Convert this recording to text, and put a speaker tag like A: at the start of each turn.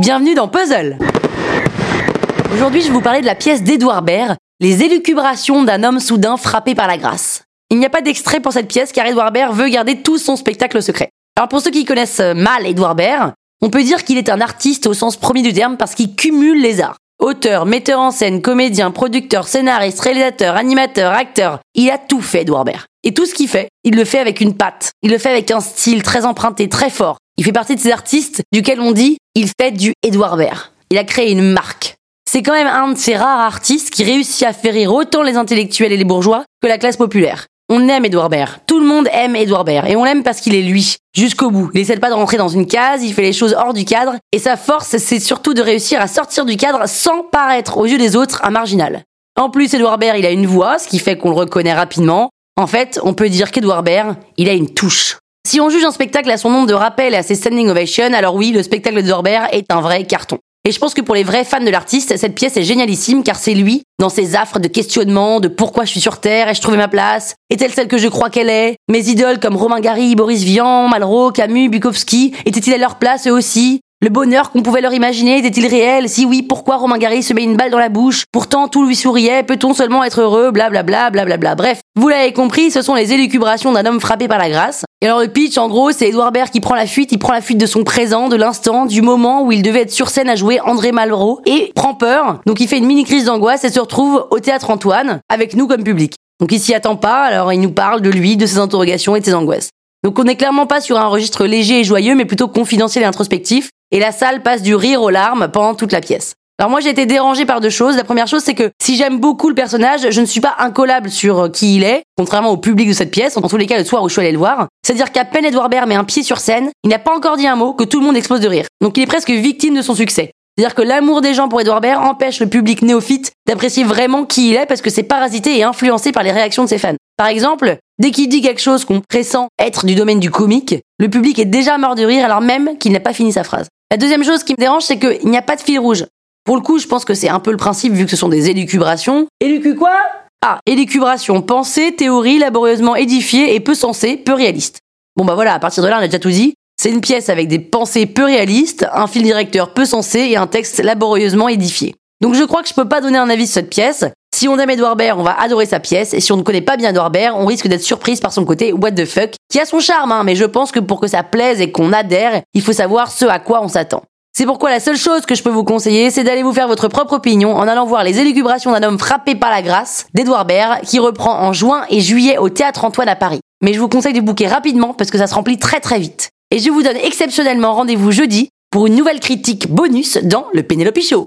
A: bienvenue dans Puzzle Aujourd'hui, je vais vous parler de la pièce d'Edouard Baird, Les élucubrations d'un homme soudain frappé par la grâce. Il n'y a pas d'extrait pour cette pièce car Edouard Baird veut garder tout son spectacle secret. Alors pour ceux qui connaissent mal Edouard Baird, on peut dire qu'il est un artiste au sens premier du terme parce qu'il cumule les arts. Auteur, metteur en scène, comédien, producteur, scénariste, réalisateur, animateur, acteur, il a tout fait Edouard Baird. Et tout ce qu'il fait, il le fait avec une patte. Il le fait avec un style très emprunté, très fort. Il fait partie de ces artistes duquel on dit il fait du Edouard Baird. Il a créé une marque. C'est quand même un de ces rares artistes qui réussit à faire rire autant les intellectuels et les bourgeois que la classe populaire. On aime Edouard Baird. Tout le monde aime Edouard Baird. Et on l'aime parce qu'il est lui. Jusqu'au bout. Il essaie pas de rentrer dans une case, il fait les choses hors du cadre. Et sa force, c'est surtout de réussir à sortir du cadre sans paraître aux yeux des autres un marginal. En plus, Edouard Baird, il a une voix, ce qui fait qu'on le reconnaît rapidement. En fait, on peut dire qu'Edouard Baird, il a une touche. Si on juge un spectacle à son nombre de rappels et à ses standing ovations, alors oui, le spectacle de Dorber est un vrai carton. Et je pense que pour les vrais fans de l'artiste, cette pièce est génialissime car c'est lui, dans ses affres de questionnement, de pourquoi je suis sur Terre, ai-je trouvé ma place, est-elle celle que je crois qu'elle est, mes idoles comme Romain Gary, Boris Vian, Malraux, Camus, Bukowski, étaient-ils à leur place eux aussi? Le bonheur qu'on pouvait leur imaginer était-il réel? Si oui, pourquoi Romain Gary se met une balle dans la bouche? Pourtant, tout lui souriait. Peut-on seulement être heureux? Blablabla, blablabla. Bref, vous l'avez compris, ce sont les élucubrations d'un homme frappé par la grâce. Et alors le pitch, en gros, c'est Edouard Baird qui prend la fuite. Il prend la fuite de son présent, de l'instant, du moment où il devait être sur scène à jouer André Malraux et prend peur. Donc il fait une mini crise d'angoisse et se retrouve au théâtre Antoine avec nous comme public. Donc il s'y attend pas. Alors il nous parle de lui, de ses interrogations et de ses angoisses. Donc on n'est clairement pas sur un registre léger et joyeux, mais plutôt confidentiel et introspectif. Et la salle passe du rire aux larmes pendant toute la pièce. Alors moi j'ai été dérangée par deux choses. La première chose c'est que si j'aime beaucoup le personnage, je ne suis pas incollable sur euh, qui il est, contrairement au public de cette pièce, en tous les cas le soir où je suis allée le voir. C'est-à-dire qu'à peine Edouard Baird met un pied sur scène, il n'a pas encore dit un mot que tout le monde explose de rire. Donc il est presque victime de son succès. C'est-à-dire que l'amour des gens pour Edouard Baird empêche le public néophyte d'apprécier vraiment qui il est parce que c'est parasité et influencé par les réactions de ses fans. Par exemple, dès qu'il dit quelque chose qu'on pressent être du domaine du comique, le public est déjà mort de rire alors même qu'il n'a pas fini sa phrase. La deuxième chose qui me dérange, c'est qu'il n'y a pas de fil rouge. Pour le coup, je pense que c'est un peu le principe vu que ce sont des élucubrations. Élucu quoi? Ah, élucubration, pensée, théorie laborieusement édifiée et peu sensée, peu réaliste. Bon bah voilà, à partir de là, on a déjà tout dit. C'est une pièce avec des pensées peu réalistes, un fil directeur peu sensé et un texte laborieusement édifié. Donc je crois que je peux pas donner un avis sur cette pièce. Si on aime Edouard Baird, on va adorer sa pièce, et si on ne connaît pas bien Edouard Baird, on risque d'être surprise par son côté what the fuck, qui a son charme, hein, mais je pense que pour que ça plaise et qu'on adhère, il faut savoir ce à quoi on s'attend. C'est pourquoi la seule chose que je peux vous conseiller, c'est d'aller vous faire votre propre opinion en allant voir les élucubrations d'un homme frappé par la grâce, d'Edouard Baird, qui reprend en juin et juillet au Théâtre Antoine à Paris. Mais je vous conseille de booker rapidement parce que ça se remplit très très vite. Et je vous donne exceptionnellement rendez-vous jeudi pour une nouvelle critique bonus dans le Penelope Show.